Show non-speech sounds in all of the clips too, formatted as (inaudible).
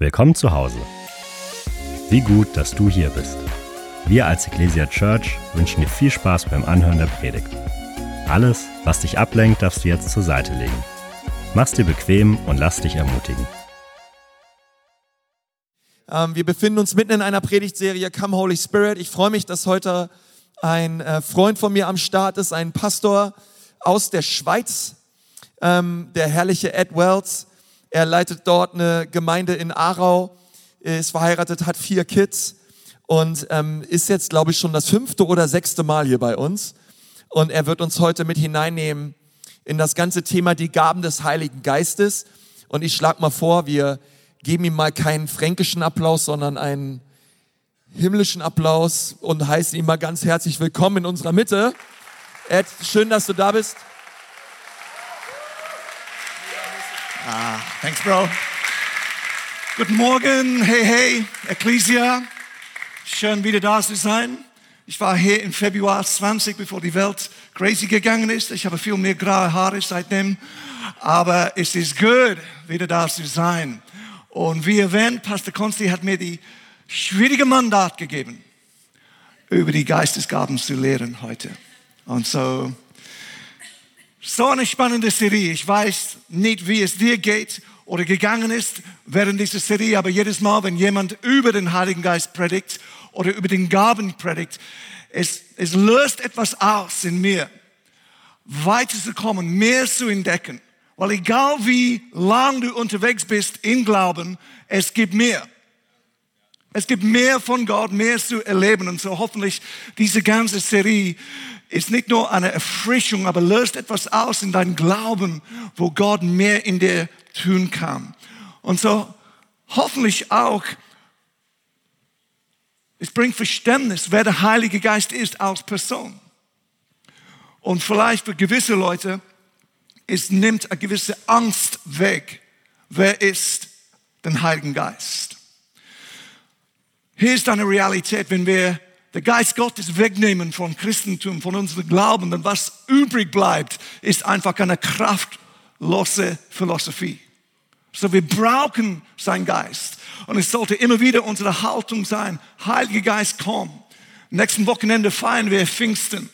Willkommen zu Hause. Wie gut, dass du hier bist. Wir als Ecclesia Church wünschen dir viel Spaß beim Anhören der Predigt. Alles, was dich ablenkt, darfst du jetzt zur Seite legen. Mach's dir bequem und lass dich ermutigen. Ähm, wir befinden uns mitten in einer Predigtserie Come Holy Spirit. Ich freue mich, dass heute ein äh, Freund von mir am Start ist, ein Pastor aus der Schweiz, ähm, der herrliche Ed Wells. Er leitet dort eine Gemeinde in Aarau, ist verheiratet, hat vier Kids und ähm, ist jetzt, glaube ich, schon das fünfte oder sechste Mal hier bei uns. Und er wird uns heute mit hineinnehmen in das ganze Thema die Gaben des Heiligen Geistes. Und ich schlage mal vor, wir geben ihm mal keinen fränkischen Applaus, sondern einen himmlischen Applaus und heißen ihn mal ganz herzlich willkommen in unserer Mitte. Ed, schön, dass du da bist. Ah, thanks, Bro. Guten Morgen, hey, hey, Ecclesia. Schön wieder da zu sein. Ich war hier im Februar 20, bevor die Welt crazy gegangen ist. Ich habe viel mehr graue Haare seitdem. Aber es ist gut, wieder da zu sein. Und wie erwähnt, Pastor Konsti hat mir die schwierige Mandat gegeben, über die Geistesgaben zu lehren heute. Und so, so eine spannende Serie. Ich weiß nicht, wie es dir geht oder gegangen ist während dieser Serie, aber jedes Mal, wenn jemand über den Heiligen Geist predigt oder über den Gaben predigt, es, es löst etwas aus in mir, weiterzukommen, mehr zu entdecken. Weil egal wie lang du unterwegs bist im Glauben, es gibt mehr. Es gibt mehr von Gott, mehr zu erleben. Und so hoffentlich diese ganze Serie ist nicht nur eine Erfrischung, aber löst etwas aus in deinem Glauben, wo Gott mehr in dir tun kann. Und so hoffentlich auch, es bringt Verständnis, wer der Heilige Geist ist als Person. Und vielleicht für gewisse Leute, es nimmt eine gewisse Angst weg. Wer ist den Heiligen Geist? Hier ist eine Realität, wenn wir der Geist Gottes wegnehmen von Christentum, von unserem Glauben, dann was übrig bleibt, ist einfach eine kraftlose Philosophie. So wir brauchen seinen Geist. Und es sollte immer wieder unsere Haltung sein, Heiliger Geist, komm. Nächsten Wochenende feiern wir Pfingsten.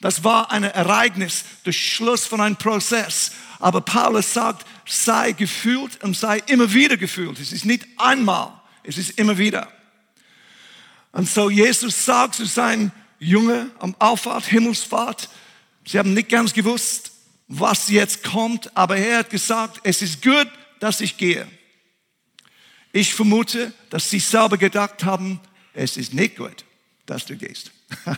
Das war ein Ereignis, der Schluss von einem Prozess. Aber Paulus sagt, sei gefühlt und sei immer wieder gefühlt. Es ist nicht einmal, es ist immer wieder. Und so Jesus sagt zu seinen Jüngern am Auffahrt, Himmelsfahrt, sie haben nicht ganz gewusst, was jetzt kommt, aber er hat gesagt, es ist gut, dass ich gehe. Ich vermute, dass sie selber gedacht haben, es ist nicht gut, dass du gehst. (laughs)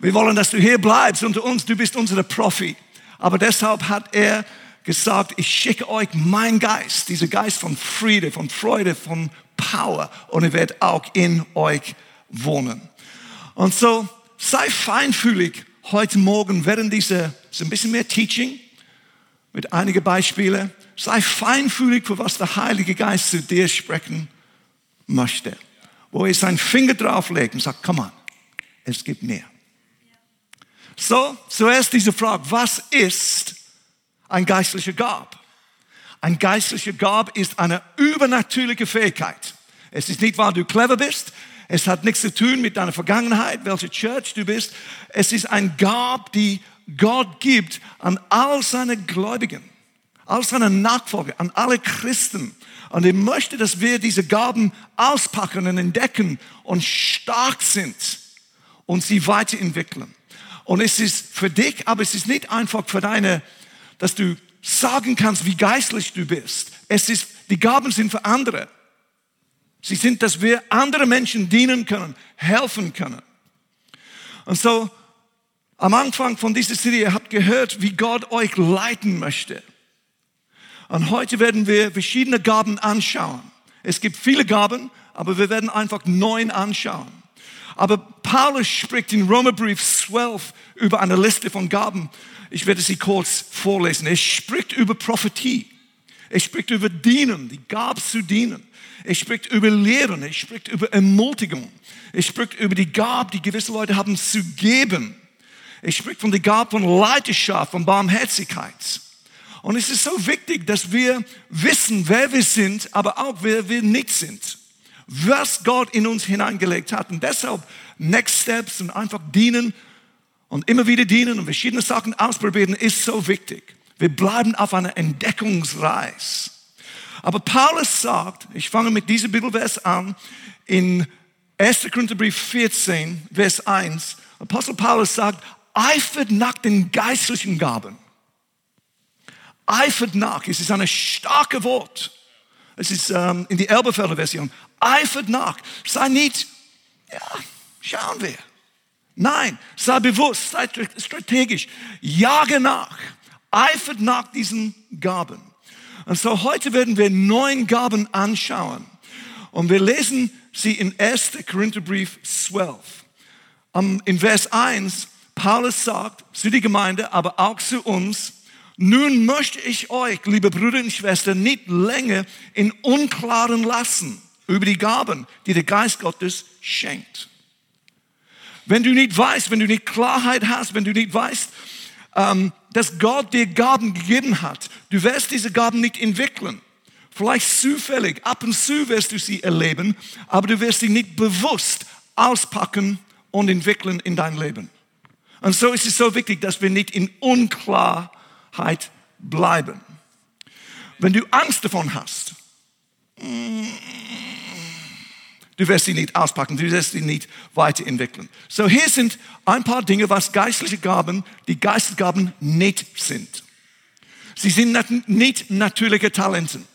Wir wollen, dass du hier bleibst unter uns, du bist unser Profi. Aber deshalb hat er gesagt, ich schicke euch mein Geist, dieser Geist von Friede, von Freude, von Power und er wird auch in euch wohnen. Und so sei feinfühlig heute Morgen während dieser, so ein bisschen mehr Teaching mit einigen Beispielen. Sei feinfühlig für was der Heilige Geist zu dir sprechen möchte. Wo er seinen Finger drauflegt und sagt, komm on, es gibt mehr. So, zuerst diese Frage, was ist ein geistlicher Gab? Ein geistlicher Gab ist eine übernatürliche Fähigkeit. Es ist nicht, weil du clever bist, es hat nichts zu tun mit deiner Vergangenheit, welche Church du bist. Es ist ein Gab, die Gott gibt an all seine Gläubigen, all seine Nachfolger, an alle Christen. Und er möchte, dass wir diese Gaben auspacken und entdecken und stark sind und sie weiterentwickeln. Und es ist für dich, aber es ist nicht einfach für deine, dass du sagen kannst, wie geistlich du bist. Es ist, die Gaben sind für andere. Sie sind, dass wir andere Menschen dienen können, helfen können. Und so, am Anfang von dieser Serie habt gehört, wie Gott euch leiten möchte. Und heute werden wir verschiedene Gaben anschauen. Es gibt viele Gaben, aber wir werden einfach neun anschauen. Aber Paulus spricht in Römerbrief 12 über eine Liste von Gaben. Ich werde sie kurz vorlesen. Er spricht über Prophetie. Er spricht über Dienen, die Gabe zu dienen. Er spricht über Lehren, er spricht über Ermutigung. Er spricht über die Gabe, die gewisse Leute haben zu geben. Er spricht von der Gabe von Leidenschaft, von Barmherzigkeit. Und es ist so wichtig, dass wir wissen, wer wir sind, aber auch wer wir nicht sind. Was Gott in uns hineingelegt hat. Und deshalb Next Steps und einfach dienen und immer wieder dienen und verschiedene Sachen ausprobieren ist so wichtig. Wir bleiben auf einer Entdeckungsreise. Aber Paulus sagt, ich fange mit diesem Bibelvers an, in 1. Korintherbrief 14, Vers 1, Apostel Paulus sagt, eifert nach den geistlichen Gaben. Eifert nach, es ist ein starkes Wort. Es ist ähm, in die Elberfelder Version. Eifert nach. Sei nicht, ja, schauen wir. Nein, sei bewusst, sei strategisch. Jage nach. Eifert nach diesen Gaben. Und so heute werden wir neun Gaben anschauen. Und wir lesen sie in 1. Korintherbrief 12. In Vers 1, Paulus sagt zu der Gemeinde, aber auch zu uns, nun möchte ich euch, liebe Brüder und Schwestern, nicht länger in Unklaren lassen über die Gaben, die der Geist Gottes schenkt. Wenn du nicht weißt, wenn du nicht Klarheit hast, wenn du nicht weißt, ähm, dass Gott dir Gaben gegeben hat, du wirst diese Gaben nicht entwickeln. Vielleicht zufällig, ab und zu wirst du sie erleben, aber du wirst sie nicht bewusst auspacken und entwickeln in dein Leben. Und so ist es so wichtig, dass wir nicht in Unklarheit bleiben. Wenn du Angst davon hast, Du wirst sie nicht auspacken, du wirst sie nicht weiterentwickeln. So, hier sind ein paar Dinge, was geistliche Gaben, die Geistesgaben nicht sind. Sie sind nicht natürliche Talenten.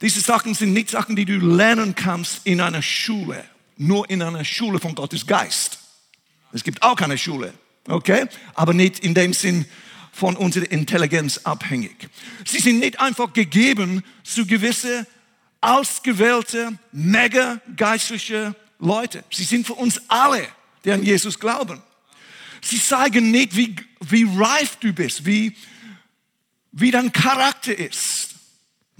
Diese Sachen sind nicht Sachen, die du lernen kannst in einer Schule, nur in einer Schule von Gottes Geist. Es gibt auch eine Schule, okay? Aber nicht in dem Sinn von unserer Intelligenz abhängig. Sie sind nicht einfach gegeben zu gewissen ausgewählte, mega geistliche Leute. Sie sind für uns alle, die an Jesus glauben. Sie zeigen nicht, wie, wie reif du bist, wie, wie dein Charakter ist.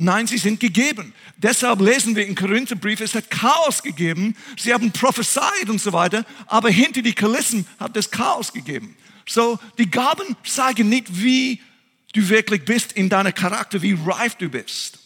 Nein, sie sind gegeben. Deshalb lesen wir in Korintherbrief, es hat Chaos gegeben. Sie haben prophezeit und so weiter, aber hinter die Kulissen hat es Chaos gegeben. So, die Gaben zeigen nicht, wie du wirklich bist in deiner Charakter, wie reif du bist.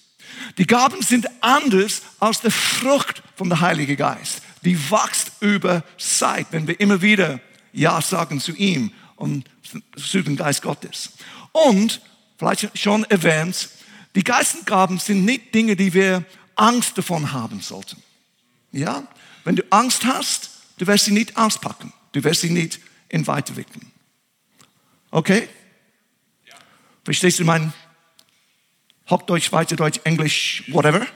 Die Gaben sind anders als die Frucht von der Heilige Geist. Die wächst über Zeit, wenn wir immer wieder Ja sagen zu ihm und zu dem Geist Gottes. Und, vielleicht schon erwähnt, die Geistesgaben sind nicht Dinge, die wir Angst davon haben sollten. Ja? Wenn du Angst hast, du wirst sie nicht auspacken. Du wirst sie nicht in weiterwickeln. Okay? Verstehst du meinen Hochdeutsch, Schweizerdeutsch, Englisch, whatever.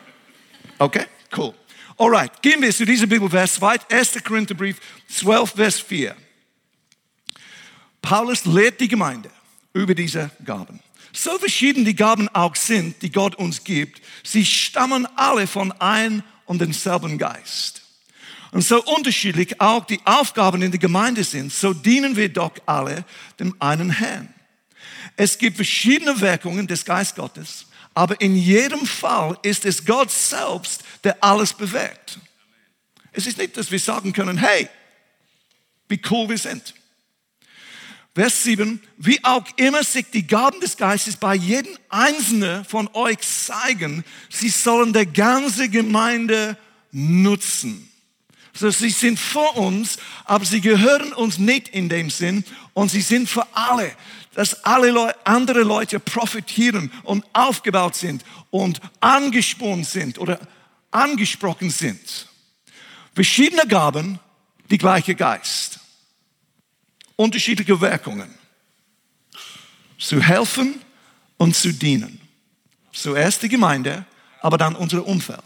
Okay, cool. Alright, gehen wir zu diesem Bibelvers weit. 1. Korintherbrief 12, Vers 4. Paulus lehrt die Gemeinde über diese Gaben. So verschieden die Gaben auch sind, die Gott uns gibt, sie stammen alle von ein und denselben Geist. Und so unterschiedlich auch die Aufgaben in der Gemeinde sind, so dienen wir doch alle dem einen Herrn. Es gibt verschiedene Wirkungen des Geist Gottes aber in jedem Fall ist es Gott selbst, der alles bewegt. Es ist nicht, dass wir sagen können, hey, wie cool wir sind. Vers 7, wie auch immer sich die Gaben des Geistes bei jedem Einzelnen von euch zeigen, sie sollen der ganze Gemeinde nutzen. So, sie sind für uns, aber sie gehören uns nicht in dem Sinn und sie sind für alle dass alle Leute, andere Leute profitieren und aufgebaut sind und angespornt sind oder angesprochen sind. Verschiedene Gaben, die gleiche Geist. Unterschiedliche Wirkungen. Zu helfen und zu dienen. Zuerst die Gemeinde, aber dann unser Umfeld.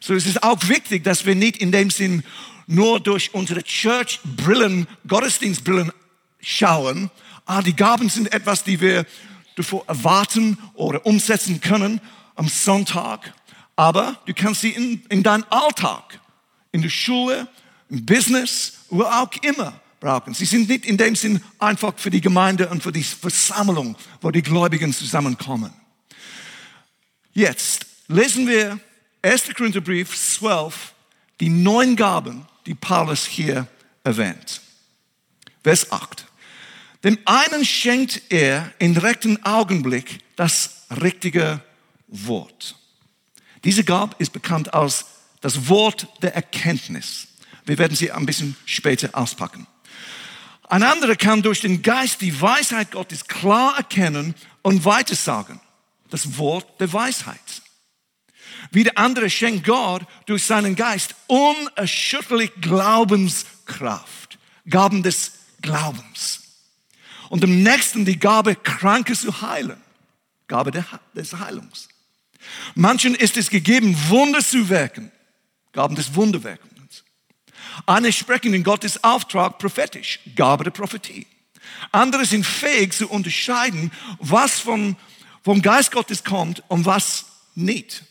So es ist auch wichtig, dass wir nicht in dem Sinn nur durch unsere Church-Brillen, Gottesdienstbrillen schauen, ah, die Gaben sind etwas, die wir davor erwarten oder umsetzen können am Sonntag. Aber du kannst sie in, in deinem Alltag, in der Schule, im Business, wo auch immer brauchen. Sie sind nicht in dem Sinn einfach für die Gemeinde und für die Versammlung, wo die Gläubigen zusammenkommen. Jetzt lesen wir 1. Korintherbrief 12, die neun Gaben, die Paulus hier erwähnt. Vers 8. Dem einen schenkt er im rechten Augenblick das richtige Wort. Diese Gabe ist bekannt als das Wort der Erkenntnis. Wir werden sie ein bisschen später auspacken. Ein anderer kann durch den Geist die Weisheit Gottes klar erkennen und weitersagen. Das Wort der Weisheit. Wie der andere schenkt Gott durch seinen Geist unerschütterlich Glaubenskraft. Gaben des Glaubens. Und dem nächsten die Gabe, Kranke zu heilen. Gabe des Heilungs. Manchen ist es gegeben, Wunder zu wirken. Gaben des Wunderwirkens. Eine sprechen in Gottes Auftrag prophetisch. Gabe der Prophetie. Andere sind fähig zu unterscheiden, was vom, vom Geist Gottes kommt und was nicht.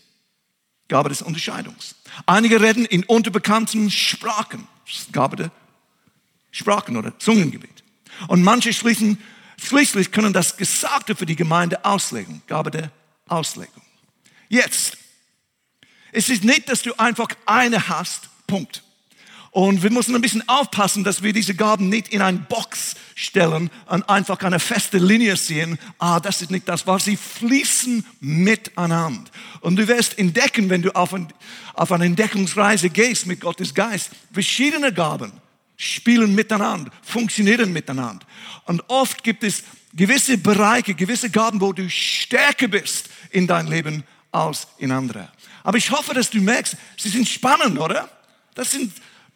Gabe des Unterscheidungs. Einige reden in unterbekannten Sprachen. Gabe der Sprachen oder Zungengebet. Und manche schließen, schließlich können das Gesagte für die Gemeinde auslegen. Gabe der Auslegung. Jetzt, es ist nicht, dass du einfach eine hast, Punkt. Und wir müssen ein bisschen aufpassen, dass wir diese Gaben nicht in eine Box stellen und einfach eine feste Linie sehen. Ah, das ist nicht das, weil sie fließen miteinander. Und du wirst entdecken, wenn du auf, ein, auf eine Entdeckungsreise gehst mit Gottes Geist, verschiedene Gaben spielen miteinander, funktionieren miteinander. Und oft gibt es gewisse Bereiche, gewisse Gaben, wo du stärker bist in dein Leben als in andere. Aber ich hoffe, dass du merkst, sie sind spannend, oder? Das sind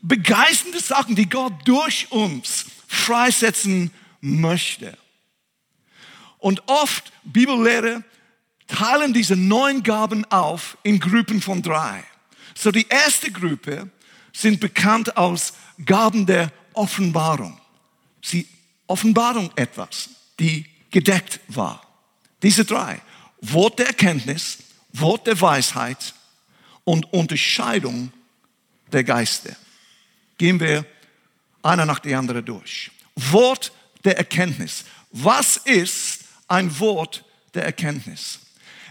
begeisternde Sachen, die Gott durch uns freisetzen möchte. Und oft, Bibellehre, teilen diese neun Gaben auf in Gruppen von drei. So die erste Gruppe sind bekannt als Gaben der Offenbarung. Sie offenbaren etwas, die gedeckt war. Diese drei. Wort der Erkenntnis, Wort der Weisheit und Unterscheidung der Geister gehen wir einer nach der anderen durch. Wort der Erkenntnis. Was ist ein Wort der Erkenntnis?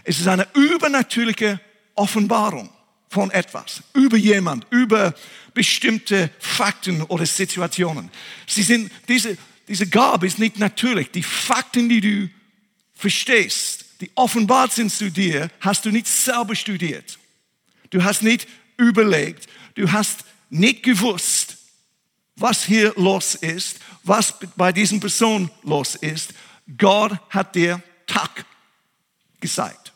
Es ist eine übernatürliche Offenbarung von etwas, über jemand, über bestimmte Fakten oder Situationen. Sie sind, diese, diese Gabe ist nicht natürlich. Die Fakten, die du verstehst, die offenbart sind zu dir, hast du nicht selber studiert. Du hast nicht überlegt, du hast nicht gewusst, was hier los ist, was bei diesen Person los ist. Gott hat dir Tag gezeigt.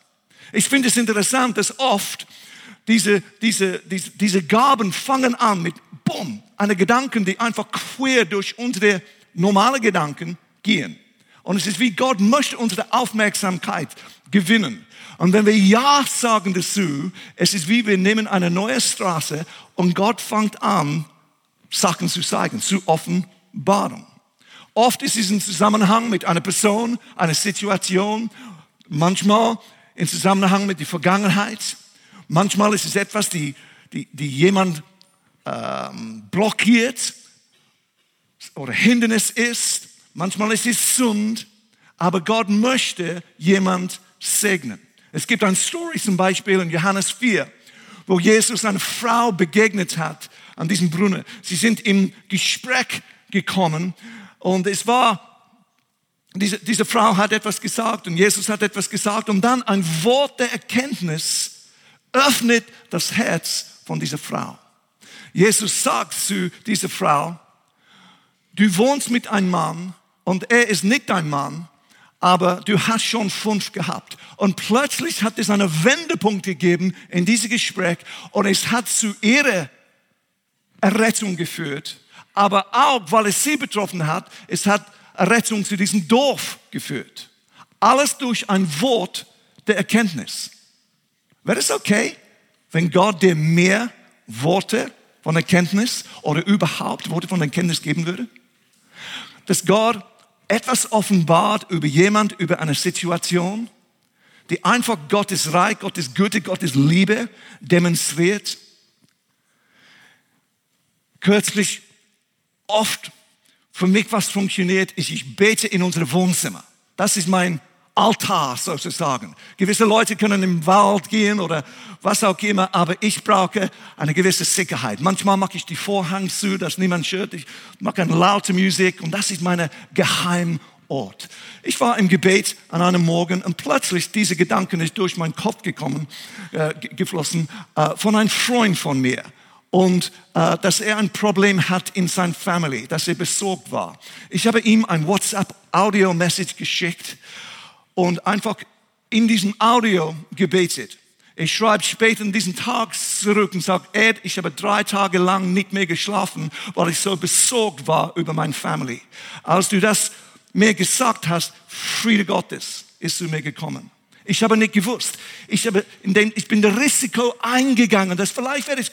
Ich finde es interessant, dass oft diese, diese, diese, diese Gaben fangen an mit Bumm, eine Gedanken, die einfach quer durch unsere normale Gedanken gehen. Und es ist wie Gott möchte unsere Aufmerksamkeit gewinnen. Und wenn wir Ja sagen dazu, es ist wie wir nehmen eine neue Straße und Gott fängt an, Sachen zu zeigen, zu offenbaren. Oft ist es im Zusammenhang mit einer Person, einer Situation, manchmal im Zusammenhang mit der Vergangenheit. Manchmal ist es etwas, die, die, die jemand ähm, blockiert oder Hindernis ist. Manchmal ist es Sund, aber Gott möchte jemand segnen. Es gibt eine Story zum Beispiel in Johannes 4, wo Jesus eine Frau begegnet hat an diesem Brunnen. Sie sind im Gespräch gekommen und es war, diese, diese Frau hat etwas gesagt und Jesus hat etwas gesagt und dann ein Wort der Erkenntnis öffnet das Herz von dieser Frau. Jesus sagt zu dieser Frau, du wohnst mit einem Mann und er ist nicht dein Mann, aber du hast schon fünf gehabt. Und plötzlich hat es einen Wendepunkt gegeben in diesem Gespräch und es hat zu ihrer Errettung geführt. Aber auch, weil es sie betroffen hat, es hat Errettung zu diesem Dorf geführt. Alles durch ein Wort der Erkenntnis. Wäre es okay, wenn Gott dir mehr Worte von Erkenntnis oder überhaupt Worte von Erkenntnis geben würde? Dass Gott etwas offenbart über jemand, über eine Situation, die einfach Gottes Reich, Gottes Güte, Gottes Liebe demonstriert. Kürzlich oft für mich was funktioniert, ist, ich bete in unsere Wohnzimmer. Das ist mein Altar sozusagen. Gewisse Leute können im Wald gehen oder was auch immer, aber ich brauche eine gewisse Sicherheit. Manchmal mache ich die Vorhang zu, dass niemand stört. Ich mache eine laute Musik und das ist meine Geheimort. Ich war im Gebet an einem Morgen und plötzlich diese Gedanken ist durch meinen Kopf gekommen, äh, geflossen, äh, von einem Freund von mir und äh, dass er ein Problem hat in seiner Family, dass er besorgt war. Ich habe ihm ein WhatsApp-Audio-Message geschickt und einfach in diesem Audio gebetet. Ich schreibe später in diesen Tag zurück und sage, Ed, ich habe drei Tage lang nicht mehr geschlafen, weil ich so besorgt war über meine Family. Als du das mir gesagt hast, Friede Gottes ist zu mir gekommen. Ich habe nicht gewusst. Ich, habe in den, ich bin das Risiko eingegangen, dass vielleicht werde ich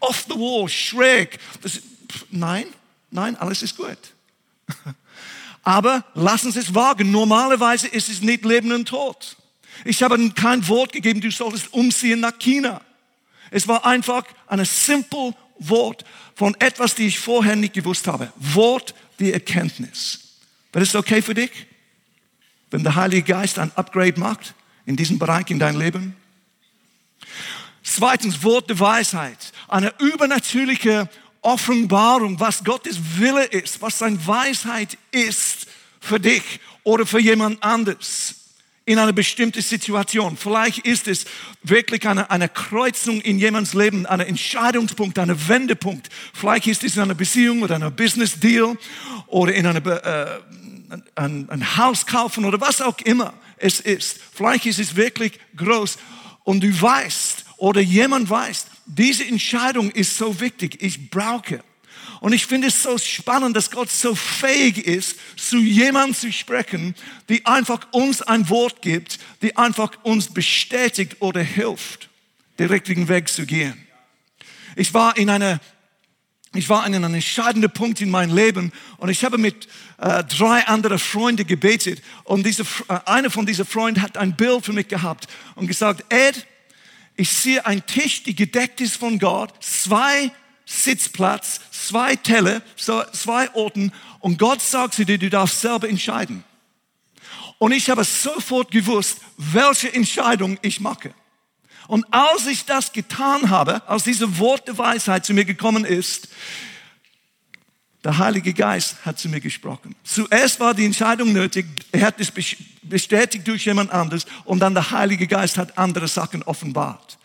off the wall, schräg. Das, nein, nein, alles ist gut. (laughs) Aber lassen Sie es wagen. Normalerweise ist es nicht Leben und Tod. Ich habe kein Wort gegeben, du solltest umziehen nach China. Es war einfach ein simple Wort von etwas, die ich vorher nicht gewusst habe. Wort die Erkenntnis. Wäre es okay für dich, wenn der Heilige Geist ein Upgrade macht in diesem Bereich in dein Leben? Zweitens, Wort der Weisheit. Eine übernatürliche Offenbarung, was Gottes Wille ist, was seine Weisheit ist für dich oder für jemand anderes in einer bestimmten Situation. Vielleicht ist es wirklich eine, eine Kreuzung in jemands Leben, ein Entscheidungspunkt, ein Wendepunkt. Vielleicht ist es in einer Beziehung oder einem Business Deal oder in einer, äh, ein, ein Haus kaufen oder was auch immer es ist. Vielleicht ist es wirklich groß und du weißt oder jemand weiß, diese Entscheidung ist so wichtig, ich brauche. Und ich finde es so spannend, dass Gott so fähig ist, zu jemandem zu sprechen, die einfach uns ein Wort gibt, die einfach uns bestätigt oder hilft, den richtigen Weg zu gehen. Ich war in einer ich war an einem entscheidenden Punkt in meinem Leben und ich habe mit äh, drei anderen Freunden gebetet und diese, äh, einer von diesen Freunden hat ein Bild für mich gehabt und gesagt, Ed, ich sehe einen Tisch, die gedeckt ist von Gott, zwei Sitzplatz, zwei Teller, zwei Orten und Gott sagt zu dir, du darfst selber entscheiden. Und ich habe sofort gewusst, welche Entscheidung ich mache. Und als ich das getan habe, als diese Wort der Weisheit zu mir gekommen ist, der Heilige Geist hat zu mir gesprochen. Zuerst war die Entscheidung nötig, er hat es bestätigt durch jemand anderes und dann der Heilige Geist hat andere Sachen offenbart.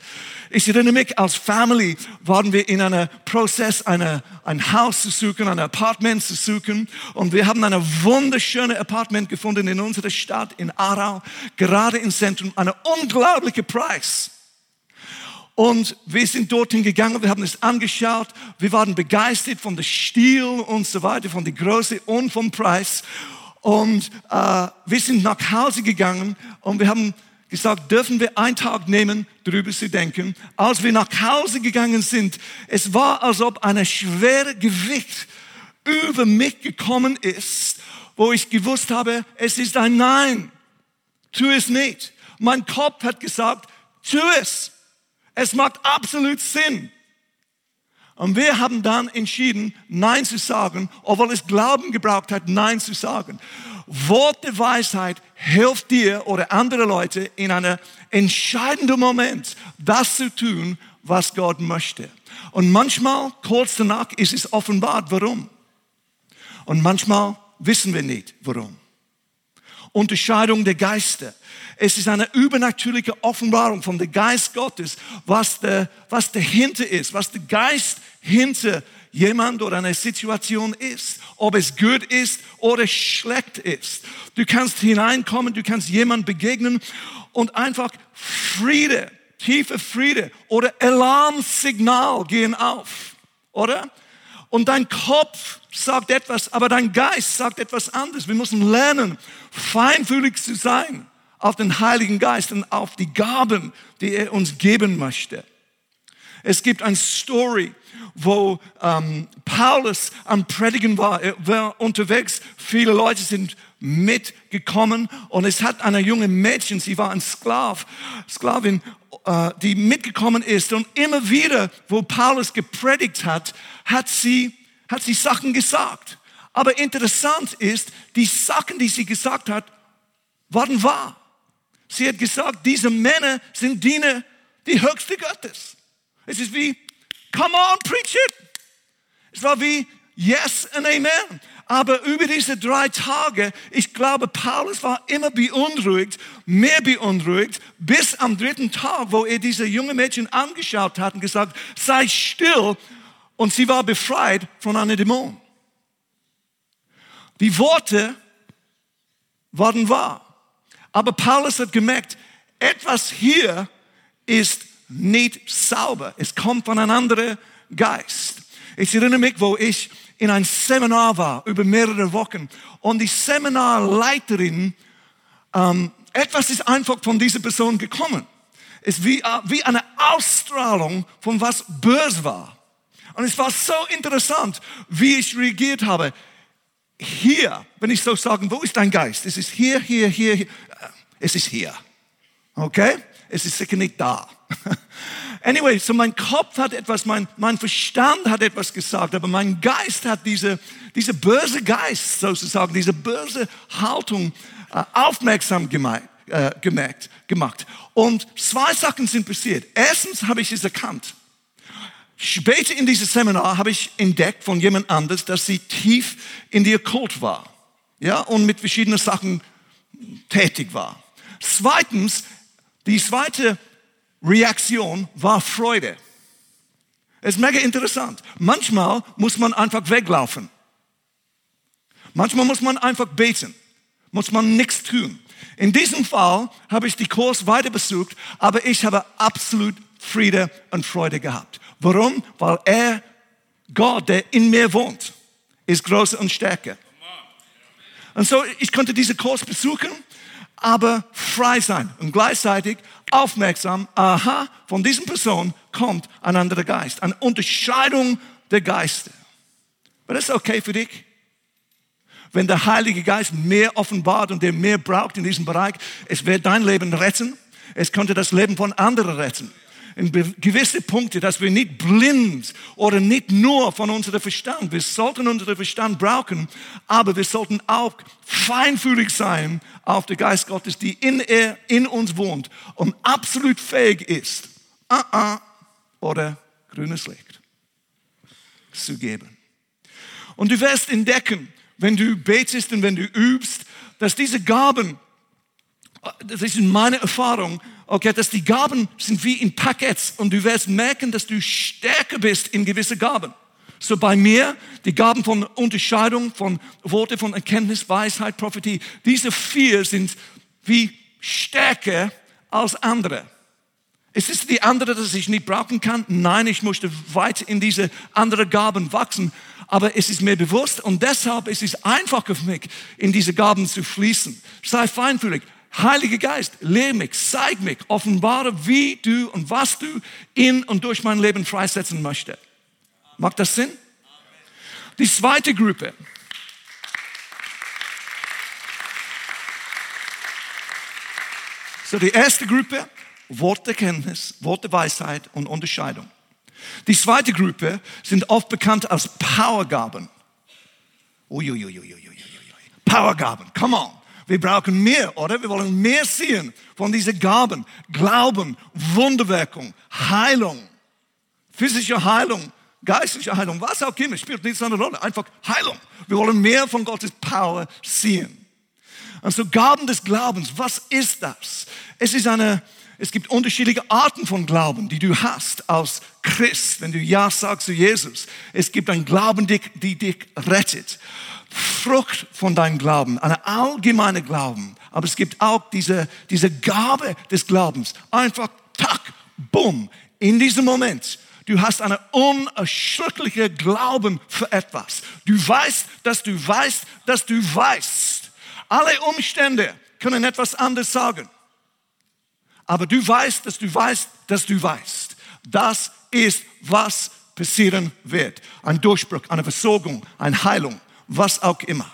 Ich erinnere mich, als Family waren wir in einem Prozess, eine, ein Haus zu suchen, ein Apartment zu suchen. Und wir haben ein wunderschönes Apartment gefunden in unserer Stadt, in Aarau, gerade im Zentrum, eine unglaubliche Preis. Und wir sind dorthin gegangen, wir haben es angeschaut, wir waren begeistert von dem Stil und so weiter, von der Größe und vom Preis. Und äh, wir sind nach Hause gegangen und wir haben gesagt, dürfen wir einen Tag nehmen, darüber zu denken. Als wir nach Hause gegangen sind, es war, als ob ein schweres Gewicht über mich gekommen ist, wo ich gewusst habe, es ist ein Nein. Tu es nicht. Mein Kopf hat gesagt, tu es. Es macht absolut Sinn. Und wir haben dann entschieden, Nein zu sagen, obwohl es Glauben gebraucht hat, Nein zu sagen. Wort der Weisheit hilft dir oder andere Leute in einem entscheidenden Moment, das zu tun, was Gott möchte. Und manchmal, kurz danach, ist es offenbart, warum. Und manchmal wissen wir nicht, warum. Unterscheidung der Geister. Es ist eine übernatürliche Offenbarung von der Geist Gottes, was, der, was dahinter ist, was der Geist hinter jemand oder einer Situation ist, ob es gut ist oder schlecht ist. Du kannst hineinkommen, du kannst jemand begegnen und einfach Friede, tiefe Friede oder Alarmsignal gehen auf, oder? Und dein Kopf sagt etwas, aber dein Geist sagt etwas anderes. Wir müssen lernen, feinfühlig zu sein auf den Heiligen Geist und auf die Gaben, die er uns geben möchte. Es gibt eine Story, wo ähm, Paulus am Predigen war. Er war unterwegs, viele Leute sind mitgekommen und es hat eine junge Mädchen, sie war ein Sklav, Sklavin, äh, die mitgekommen ist und immer wieder, wo Paulus gepredigt hat, hat sie, hat sie Sachen gesagt. Aber interessant ist, die Sachen, die sie gesagt hat, waren wahr. Sie hat gesagt, diese Männer sind Diener die höchste Gottes. Es ist wie, come on, preach it. Es war wie, yes and amen. Aber über diese drei Tage, ich glaube, Paulus war immer beunruhigt, mehr beunruhigt, bis am dritten Tag, wo er diese junge Mädchen angeschaut hat und gesagt, sei still. Und sie war befreit von einer Dämon. Die Worte waren wahr. Aber Paulus hat gemerkt, etwas hier ist nicht sauber. Es kommt von einem anderen Geist. Ich erinnere mich, wo ich in ein Seminar war über mehrere Wochen und die Seminarleiterin, ähm, etwas ist einfach von dieser Person gekommen. Es ist wie, äh, wie eine Ausstrahlung von was böse war. Und es war so interessant, wie ich reagiert habe. Hier, wenn ich so sagen, wo ist dein Geist? Es ist hier, hier, hier, hier. Es ist hier. Okay? Es ist sicher nicht da. (laughs) Anyway, so mein Kopf hat etwas, mein, mein Verstand hat etwas gesagt, aber mein Geist hat diese, diese böse Geist sozusagen, diese böse Haltung äh, aufmerksam gemeint, äh, gemerkt, gemacht. Und zwei Sachen sind passiert. Erstens habe ich es erkannt. Später in diesem Seminar habe ich entdeckt von jemand anders, dass sie tief in die Okkult war. Ja, und mit verschiedenen Sachen tätig war. Zweitens, die zweite Reaktion war Freude. Es ist mega interessant. Manchmal muss man einfach weglaufen. Manchmal muss man einfach beten. Muss man nichts tun. In diesem Fall habe ich die Kurs weiter besucht, aber ich habe absolut Friede und Freude gehabt. Warum? Weil er, Gott, der in mir wohnt, ist größer und stärker. Und so, ich konnte diese Kurs besuchen aber frei sein und gleichzeitig aufmerksam, aha, von diesen Person kommt ein anderer Geist, eine Unterscheidung der Geister. Aber das ist okay für dich. Wenn der Heilige Geist mehr offenbart und der mehr braucht in diesem Bereich, es wird dein Leben retten, es könnte das Leben von anderen retten in gewisse Punkte, dass wir nicht blind oder nicht nur von unserem Verstand, wir sollten unseren Verstand brauchen, aber wir sollten auch feinfühlig sein auf den Geist Gottes, die in, er, in uns wohnt und absolut fähig ist, uh -uh, oder grünes Licht zu geben. Und du wirst entdecken, wenn du betest und wenn du übst, dass diese Gaben, das ist meine Erfahrung, okay, dass die Gaben sind wie in Packets und du wirst merken, dass du stärker bist in gewisse Gaben. So bei mir, die Gaben von Unterscheidung, von Worte von Erkenntnis, Weisheit, Prophetie, diese vier sind wie stärker als andere. Ist es die andere, dass ich nicht brauchen kann? Nein, ich möchte weiter in diese anderen Gaben wachsen. Aber es ist mir bewusst und deshalb ist es einfacher für mich, in diese Gaben zu fließen. Sei feinfühlig. Heiliger Geist, lehre mich, zeig mich, offenbare, wie du und was du in und durch mein Leben freisetzen möchtest. Macht das Sinn? Die zweite Gruppe. So, die erste Gruppe, Worterkenntnis, Worteweisheit und Unterscheidung. Die zweite Gruppe sind oft bekannt als Powergaben. Uiuiuiui. Powergaben, come on. Wir brauchen mehr, oder? Wir wollen mehr sehen von diesen Gaben. Glauben, Wunderwirkung, Heilung, physische Heilung, geistliche Heilung, was auch immer, spielt nicht so eine Rolle. Einfach Heilung. Wir wollen mehr von Gottes Power sehen. Also Gaben des Glaubens, was ist das? Es ist eine, es gibt unterschiedliche Arten von Glauben, die du hast als Christ, wenn du Ja sagst zu Jesus. Es gibt einen Glauben, die, die dich rettet. Frucht von deinem Glauben, eine allgemeine Glauben. Aber es gibt auch diese, diese Gabe des Glaubens. Einfach, tack, bumm, in diesem Moment. Du hast einen unerschütterlichen Glauben für etwas. Du weißt, dass du weißt, dass du weißt. Alle Umstände können etwas anderes sagen. Aber du weißt, dass du weißt, dass du weißt. Das ist, was passieren wird. Ein Durchbruch, eine Versorgung, eine Heilung was auch immer.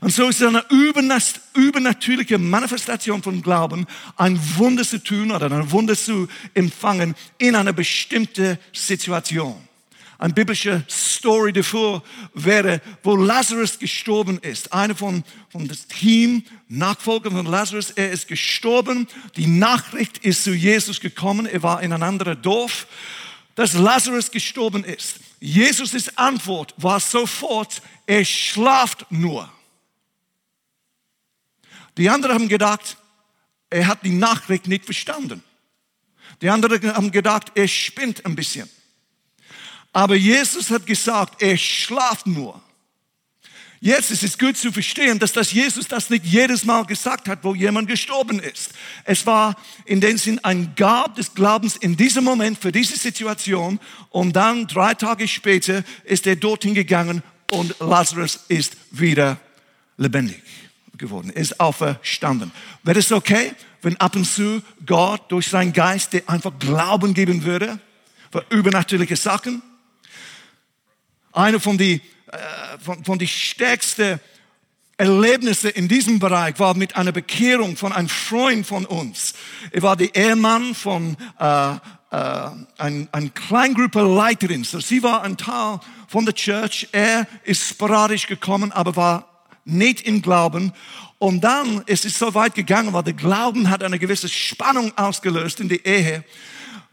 Und so ist es eine übernatürliche Manifestation von Glauben, ein Wunder zu tun oder ein Wunder zu empfangen in einer bestimmten Situation. Eine biblische Story davor wäre, wo Lazarus gestorben ist. Einer von, von das Team, Nachfolger von Lazarus, er ist gestorben. Die Nachricht ist zu Jesus gekommen. Er war in ein anderes Dorf, dass Lazarus gestorben ist. Jesus' Antwort war sofort, er schlaft nur. Die anderen haben gedacht, er hat die Nachricht nicht verstanden. Die anderen haben gedacht, er spinnt ein bisschen. Aber Jesus hat gesagt, er schlaft nur. Jetzt ist es gut zu verstehen, dass das Jesus das nicht jedes Mal gesagt hat, wo jemand gestorben ist. Es war in dem Sinn ein Gab des Glaubens in diesem Moment für diese Situation und dann drei Tage später ist er dorthin gegangen und Lazarus ist wieder lebendig geworden, ist auferstanden. Wäre es okay, wenn ab und zu Gott durch seinen Geist dir einfach Glauben geben würde für übernatürliche Sachen? Eine von die, äh, von, von die stärksten Erlebnisse in diesem Bereich war mit einer Bekehrung von einem Freund von uns. Er war der Ehemann von äh, äh, einer ein Kleingruppe Leiterin. So, sie war ein Teil von der Church. Er ist sporadisch gekommen, aber war nicht im Glauben. Und dann ist es so weit gegangen, weil der Glauben hat eine gewisse Spannung ausgelöst in der Ehe,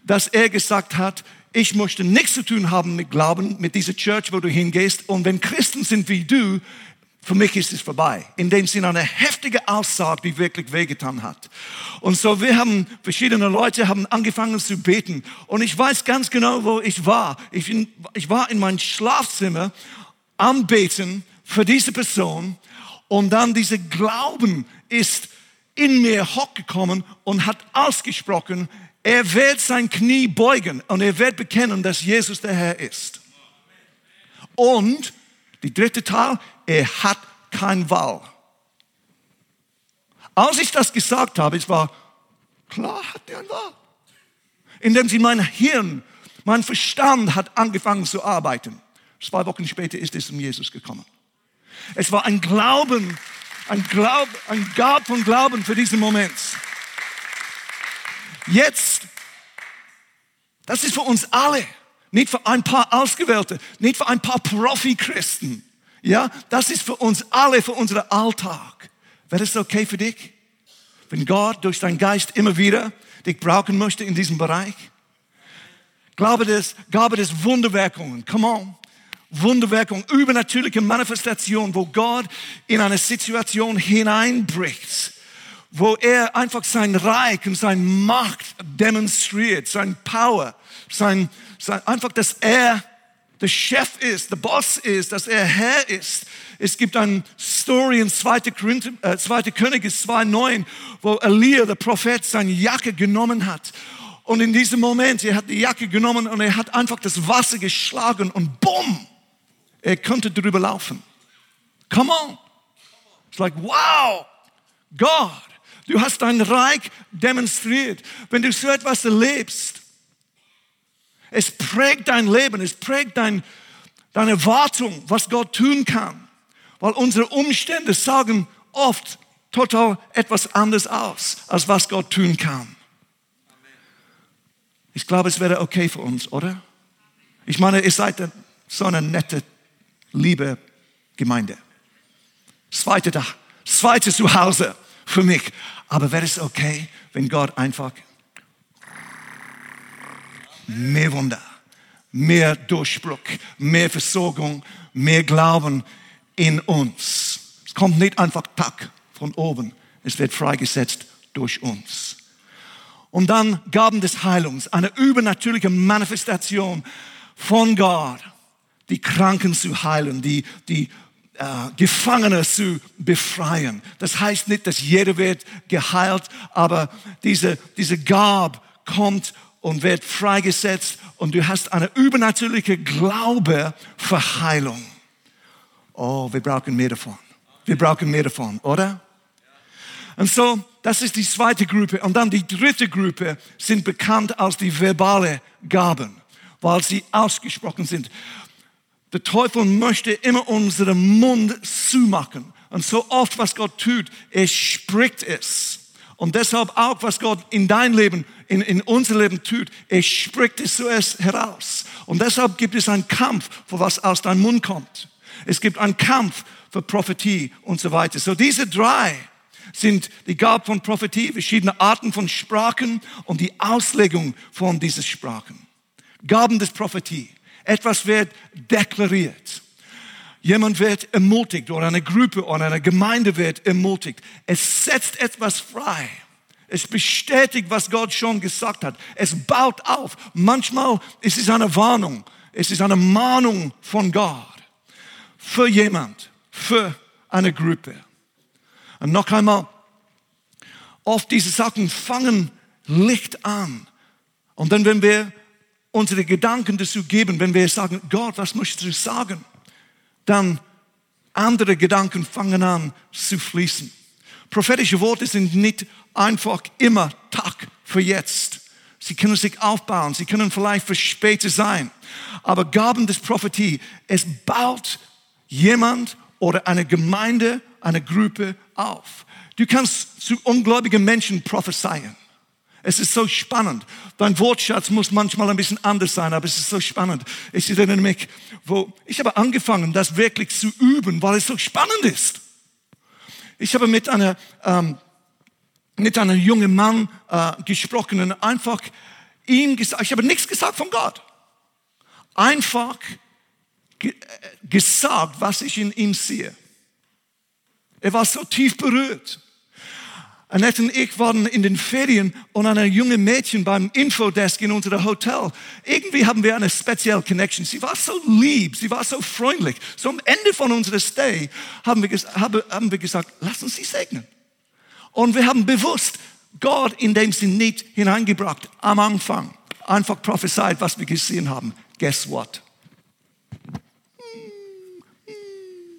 dass er gesagt hat, ich möchte nichts zu tun haben mit Glauben, mit dieser Church, wo du hingehst. Und wenn Christen sind wie du, für mich ist es vorbei. In dem Sinne eine heftige Aussage, die wirklich wehgetan hat. Und so wir haben, verschiedene Leute haben angefangen zu beten. Und ich weiß ganz genau, wo ich war. Ich, bin, ich war in meinem Schlafzimmer am Beten für diese Person und dann dieser Glauben ist in mir hochgekommen und hat ausgesprochen, er wird sein Knie beugen und er wird bekennen, dass Jesus der Herr ist. Und die dritte Teil, er hat kein Wahl. Als ich das gesagt habe, es war klar, hat er ein Wahl. Indem sie mein Hirn, mein Verstand hat angefangen zu arbeiten. Zwei Wochen später ist es um Jesus gekommen. Es war ein Glauben, ein Glaub, ein Gab von Glauben für diesen Moment. Jetzt, das ist für uns alle, nicht für ein paar Ausgewählte, nicht für ein paar Profi-Christen. Ja, das ist für uns alle, für unseren Alltag. Wäre es okay für dich, wenn Gott durch deinen Geist immer wieder dich brauchen möchte in diesem Bereich? Glaube des, Gabe des Wunderwirkungen. Come on. Wunderwirkung, übernatürliche Manifestation, wo Gott in eine Situation hineinbricht, wo er einfach sein Reich und seine Macht demonstriert, sein Power, sein, sein, einfach, dass er der Chef ist, der Boss ist, dass er Herr ist. Es gibt eine Story in 2. Korinther, äh, 2. Könige 2,9, wo Elia, der Prophet, seine Jacke genommen hat. Und in diesem Moment, er hat die Jacke genommen und er hat einfach das Wasser geschlagen und bumm, er könnte drüber laufen. Come on. It's like, wow, Gott, du hast dein Reich demonstriert. Wenn du so etwas erlebst, es prägt dein Leben, es prägt dein, deine Erwartung, was Gott tun kann. Weil unsere Umstände sagen oft total etwas anderes aus, als was Gott tun kann. Ich glaube, es wäre okay für uns, oder? Ich meine, ihr seid so eine nette liebe Gemeinde. Zweite Tag, zweite Zuhause für mich. Aber wäre es okay, wenn Gott einfach mehr Wunder, mehr Durchbruch, mehr Versorgung, mehr Glauben in uns. Es kommt nicht einfach Tag von oben, es wird freigesetzt durch uns. Und dann Gaben des Heilungs, eine übernatürliche Manifestation von Gott die Kranken zu heilen, die, die Gefangene zu befreien. Das heißt nicht, dass jeder wird geheilt, aber diese, diese Gab kommt und wird freigesetzt und du hast eine übernatürliche Glaube für Heilung. Oh, wir brauchen mehr davon. Wir brauchen mehr davon, oder? Und so, das ist die zweite Gruppe. Und dann die dritte Gruppe sind bekannt als die verbale Gaben, weil sie ausgesprochen sind. Der Teufel möchte immer unseren Mund zumachen. Und so oft, was Gott tut, er spricht es. Und deshalb auch, was Gott in dein Leben, in, in unser Leben tut, er spricht es zuerst heraus. Und deshalb gibt es einen Kampf, für was aus deinem Mund kommt. Es gibt einen Kampf für Prophetie und so weiter. So diese drei sind die Gabe von Prophetie, verschiedene Arten von Sprachen und die Auslegung von diesen Sprachen. Gaben des Prophetie. Etwas wird deklariert. Jemand wird ermutigt oder eine Gruppe oder eine Gemeinde wird ermutigt. Es setzt etwas frei. Es bestätigt, was Gott schon gesagt hat. Es baut auf. Manchmal ist es eine Warnung. Es ist eine Mahnung von Gott für jemand, für eine Gruppe. Und noch einmal, oft diese Sachen fangen Licht an. Und dann, wenn wir unsere Gedanken dazu geben, wenn wir sagen, Gott, was möchtest du sagen? Dann andere Gedanken fangen an zu fließen. Prophetische Worte sind nicht einfach immer Tag für jetzt. Sie können sich aufbauen, sie können vielleicht für später sein. Aber Gaben des Prophetie, es baut jemand oder eine Gemeinde, eine Gruppe auf. Du kannst zu ungläubigen Menschen prophezeien. Es ist so spannend. Dein Wortschatz muss manchmal ein bisschen anders sein, aber es ist so spannend. Ich erinnere mich, wo ich habe angefangen, das wirklich zu üben, weil es so spannend ist. Ich habe mit einer ähm, mit einem jungen Mann äh, gesprochen und einfach ihm gesagt, ich habe nichts gesagt von Gott. Einfach ge äh, gesagt, was ich in ihm sehe. Er war so tief berührt. Annette und ich waren in den Ferien und eine junge Mädchen beim Infodesk in unserem Hotel. Irgendwie haben wir eine spezielle Connection. Sie war so lieb, sie war so freundlich. So am Ende von unserer Stay haben wir, haben wir gesagt, lass uns sie segnen. Und wir haben bewusst Gott in dem Sinn nicht hineingebracht am Anfang. Einfach prophesied, was wir gesehen haben. Guess what?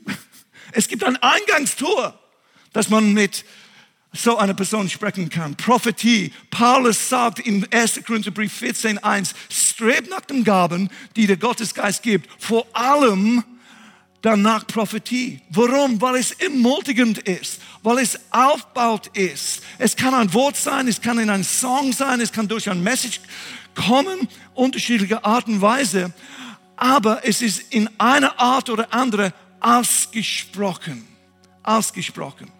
(laughs) Es gibt ein Eingangstor, dass man mit so einer Person sprechen kann. Prophetie. Paulus sagt in 1. Korintherbrief 14.1, strebt nach den Gaben, die der Gottesgeist gibt. Vor allem danach Prophetie. Warum? Weil es ermutigend ist, weil es aufbaut ist. Es kann ein Wort sein, es kann in einem Song sein, es kann durch ein Message kommen, unterschiedliche Art und Weise. Aber es ist in einer Art oder andere ausgesprochen. Ausgesprochen.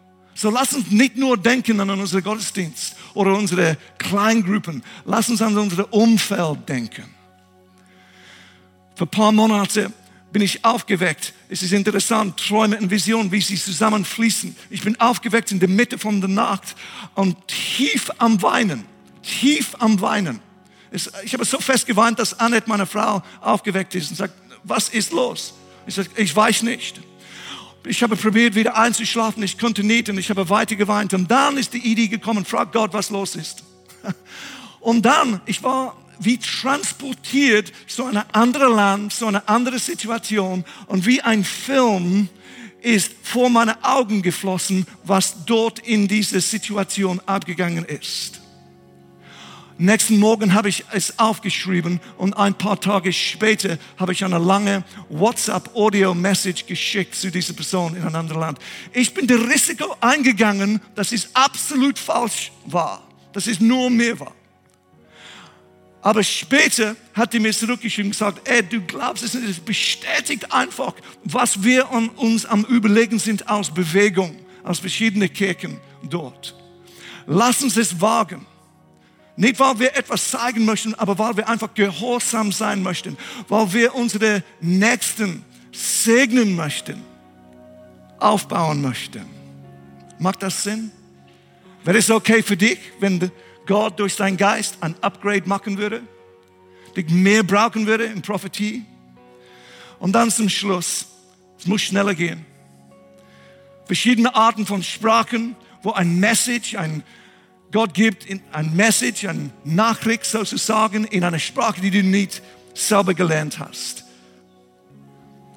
So lass uns nicht nur denken an unsere Gottesdienst oder unsere Kleingruppen. Lass uns an unser Umfeld denken. Vor ein paar Monaten bin ich aufgeweckt. Es ist interessant, Träume und Visionen, wie sie zusammenfließen. Ich bin aufgeweckt in der Mitte von der Nacht und tief am Weinen, tief am Weinen. Ich habe so fest geweint, dass Annette, meine Frau, aufgeweckt ist und sagt, was ist los? Ich sage, ich weiß nicht. Ich habe probiert, wieder einzuschlafen. Ich konnte nicht und ich habe weiter geweint. Und dann ist die Idee gekommen, frag Gott, was los ist. (laughs) Und dann, ich war wie transportiert zu einem anderen Land, zu einer anderen Situation und wie ein Film ist vor meine Augen geflossen, was dort in dieser Situation abgegangen ist. Nächsten Morgen habe ich es aufgeschrieben und ein paar Tage später habe ich eine lange WhatsApp-Audio-Message geschickt zu dieser Person in einem anderen Land. Ich bin das Risiko eingegangen, dass es absolut falsch war, dass es nur mir war. Aber später hat die mir zurückgeschrieben und gesagt, ey, du glaubst es nicht, es bestätigt einfach, was wir an uns am Überlegen sind aus Bewegung, aus verschiedenen Kirchen dort. Lass uns es wagen nicht, weil wir etwas zeigen möchten, aber weil wir einfach gehorsam sein möchten, weil wir unsere Nächsten segnen möchten, aufbauen möchten. Macht das Sinn? Wäre es okay für dich, wenn Gott durch seinen Geist ein Upgrade machen würde? Dich mehr brauchen würde in Prophetie? Und dann zum Schluss, es muss schneller gehen. Verschiedene Arten von Sprachen, wo ein Message, ein Gott gibt ein Message, eine Nachricht sozusagen in einer Sprache, die du nicht selber gelernt hast.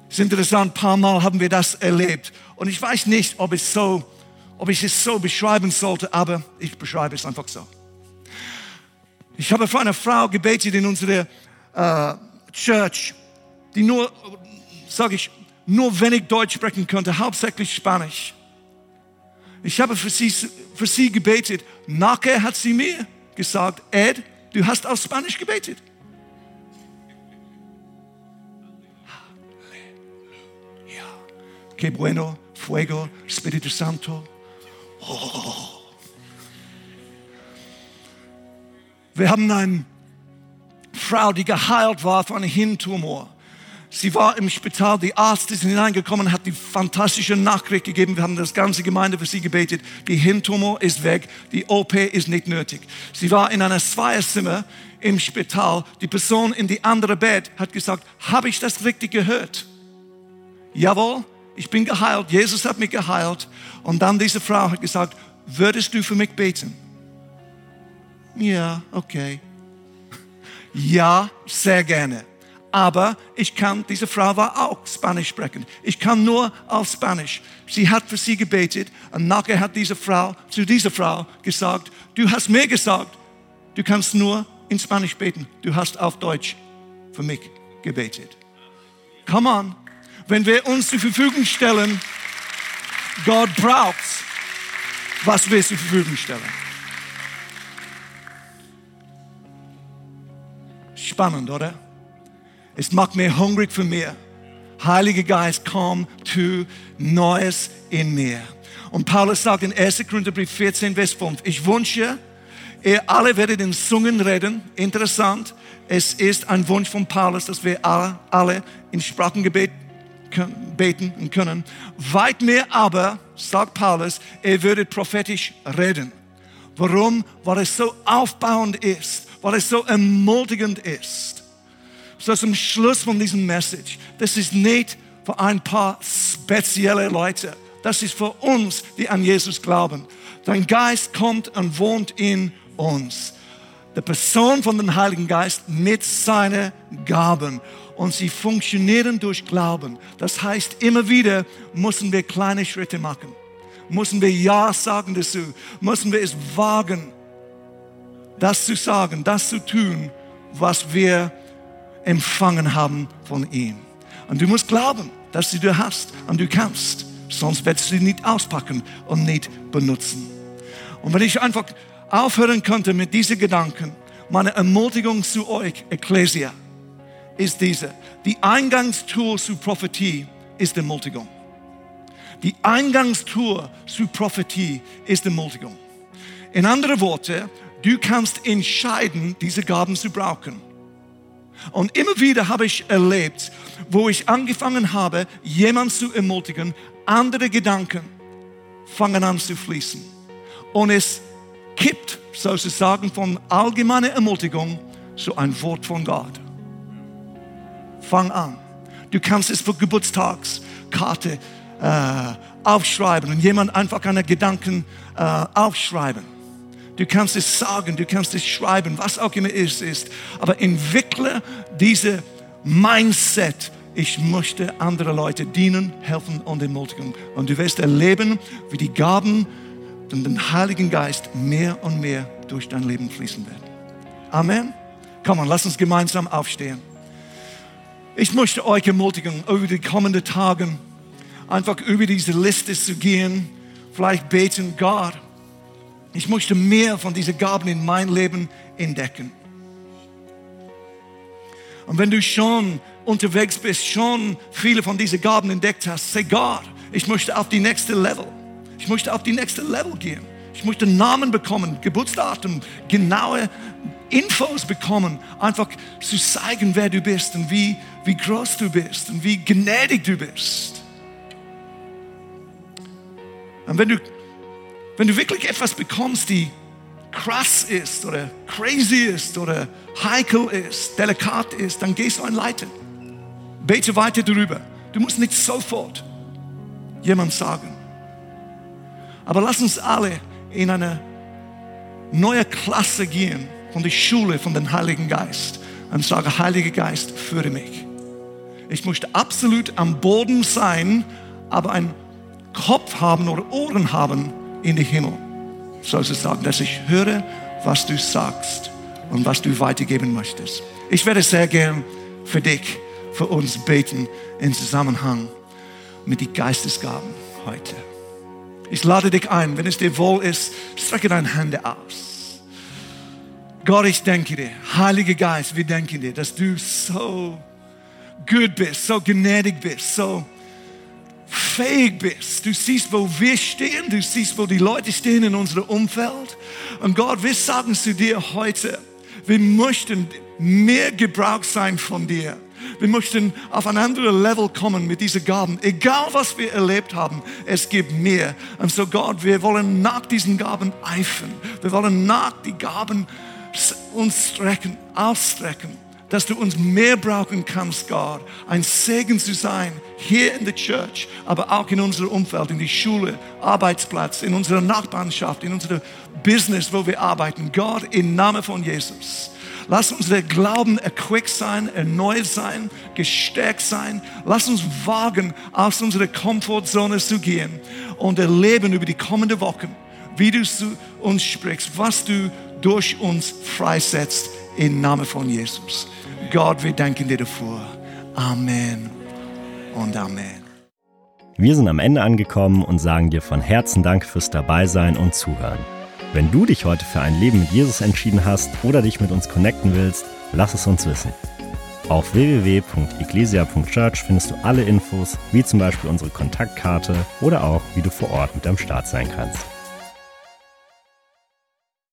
Es ist interessant, ein paar Mal haben wir das erlebt. Und ich weiß nicht, ob, es so, ob ich es so beschreiben sollte, aber ich beschreibe es einfach so. Ich habe für eine Frau gebetet in unserer äh, Church, die nur, sage ich, nur wenig Deutsch sprechen konnte, hauptsächlich Spanisch. Ich habe für sie, für sie gebetet. Nachher hat sie mir gesagt, Ed, du hast auf Spanisch gebetet. Halleluja. Que bueno, fuego, Espíritu Santo. Oh. Wir haben eine Frau, die geheilt war von einem Hirntumor. Sie war im Spital, die Arzt ist hineingekommen, hat die fantastische Nachricht gegeben. Wir haben das ganze Gemeinde für sie gebetet. Die Hirntumor ist weg, die OP ist nicht nötig. Sie war in einer Zweierzimmer im Spital. Die Person in die andere Bett hat gesagt, habe ich das richtig gehört? Jawohl, ich bin geheilt. Jesus hat mich geheilt. Und dann diese Frau hat gesagt, würdest du für mich beten? Ja, okay. (laughs) Ja, sehr gerne. Aber ich kann, diese Frau war auch Spanisch sprechen. Ich kann nur auf Spanisch. Sie hat für sie gebetet und nachher hat diese Frau zu dieser Frau gesagt, du hast mir gesagt, du kannst nur in Spanisch beten. Du hast auf Deutsch für mich gebetet. Come on. Wenn wir uns zur Verfügung stellen, Gott braucht, was wir zur Verfügung stellen. Spannend, oder? Es macht mir hungrig für mir. Heiliger Geist, komm, tu Neues in mir. Und Paulus sagt in 1. Korintherbrief 14, Vers 5, ich wünsche, ihr alle werdet in Zungen reden. Interessant, es ist ein Wunsch von Paulus, dass wir alle, alle in Sprachengebet beten können. Weit mehr aber, sagt Paulus, ihr würdet prophetisch reden. Warum? Weil es so aufbauend ist weil es so ermutigend ist. So zum Schluss von diesem Message, das ist nicht für ein paar spezielle Leute. Das ist für uns, die an Jesus glauben. Dein Geist kommt und wohnt in uns. Die Person von dem Heiligen Geist mit seinen Gaben. Und sie funktionieren durch Glauben. Das heißt, immer wieder müssen wir kleine Schritte machen. Müssen wir Ja sagen dazu. Müssen wir es wagen das zu sagen, das zu tun, was wir empfangen haben von ihm. Und du musst glauben, dass du du hast und du kannst. Sonst wirst du sie nicht auspacken und nicht benutzen. Und wenn ich einfach aufhören könnte mit diesen Gedanken, meine Ermutigung zu euch, Ecclesia, ist diese. Die Eingangstour zu Prophetie ist Ermutigung. Die Eingangstour zu Prophetie ist Ermutigung. In anderen Worten, Du kannst entscheiden, diese Gaben zu brauchen. Und immer wieder habe ich erlebt, wo ich angefangen habe, jemanden zu ermutigen, andere Gedanken fangen an zu fließen. Und es kippt sozusagen von allgemeiner Ermutigung zu ein Wort von Gott. Fang an. Du kannst es für Geburtstagskarte äh, aufschreiben und jemand einfach eine Gedanken äh, aufschreiben. Du kannst es sagen, du kannst es schreiben, was auch immer es ist. Aber entwickle diese Mindset. Ich möchte andere Leute dienen, helfen und ermutigen. Und du wirst erleben, wie die Gaben und den Heiligen Geist mehr und mehr durch dein Leben fließen werden. Amen. Komm lass uns gemeinsam aufstehen. Ich möchte euch ermutigen, über die kommenden Tage einfach über diese Liste zu gehen. Vielleicht beten, Gott, ich möchte mehr von diesen Gaben in mein Leben entdecken. Und wenn du schon unterwegs bist, schon viele von diesen Gaben entdeckt hast, say Gott, ich möchte auf die nächste Level. Ich möchte auf die nächste Level gehen. Ich möchte Namen bekommen, Geburtsdatum, genaue Infos bekommen, einfach zu zeigen, wer du bist und wie, wie groß du bist und wie gnädig du bist. Und wenn du wenn du wirklich etwas bekommst, die krass ist oder crazy ist oder heikel ist, delikat ist, dann gehst du ein Leiter. Bete weiter darüber. Du musst nicht sofort jemand sagen. Aber lass uns alle in eine neue Klasse gehen von der Schule von dem Heiligen Geist und sagen, Heiliger Geist, führe mich. Ich möchte absolut am Boden sein, aber einen Kopf haben oder Ohren haben, in den Himmel. Sollst du sagen, dass ich höre, was du sagst und was du weitergeben möchtest. Ich werde sehr gern für dich, für uns beten im Zusammenhang mit den Geistesgaben heute. Ich lade dich ein, wenn es dir wohl ist, strecke deine Hände aus. Gott, ich danke dir, Heiliger Geist, wir danken dir, dass du so gut bist, so gnädig bist, so fähig bist. Du siehst, wo wir stehen, du siehst, wo die Leute stehen in unserem Umfeld. Und Gott, wir sagen zu dir heute, wir möchten mehr Gebrauch sein von dir. Wir möchten auf ein anderes Level kommen mit diesen Gaben. Egal was wir erlebt haben, es gibt mehr. Und so Gott, wir wollen nach diesen Gaben eifern. Wir wollen nach die Gaben uns strecken, ausstrecken, dass du uns mehr brauchen kannst, Gott. Ein Segen zu sein hier in der Church, aber auch in unserem Umfeld, in die Schule, Arbeitsplatz, in unserer Nachbarschaft, in unserem Business, wo wir arbeiten. Gott, im Namen von Jesus. Lass uns der Glauben erquickt sein, erneuert sein, gestärkt sein. Lass uns wagen, aus unserer Komfortzone zu gehen und erleben über die kommenden Wochen, wie du zu uns sprichst, was du durch uns freisetzt im Namen von Jesus. Gott, wir danken dir dafür. Amen und Amen. Wir sind am Ende angekommen und sagen dir von Herzen Dank fürs Dabeisein und Zuhören. Wenn du dich heute für ein Leben mit Jesus entschieden hast oder dich mit uns connecten willst, lass es uns wissen. Auf www.ecclesia.church findest du alle Infos, wie zum Beispiel unsere Kontaktkarte oder auch, wie du vor Ort mit am Start sein kannst.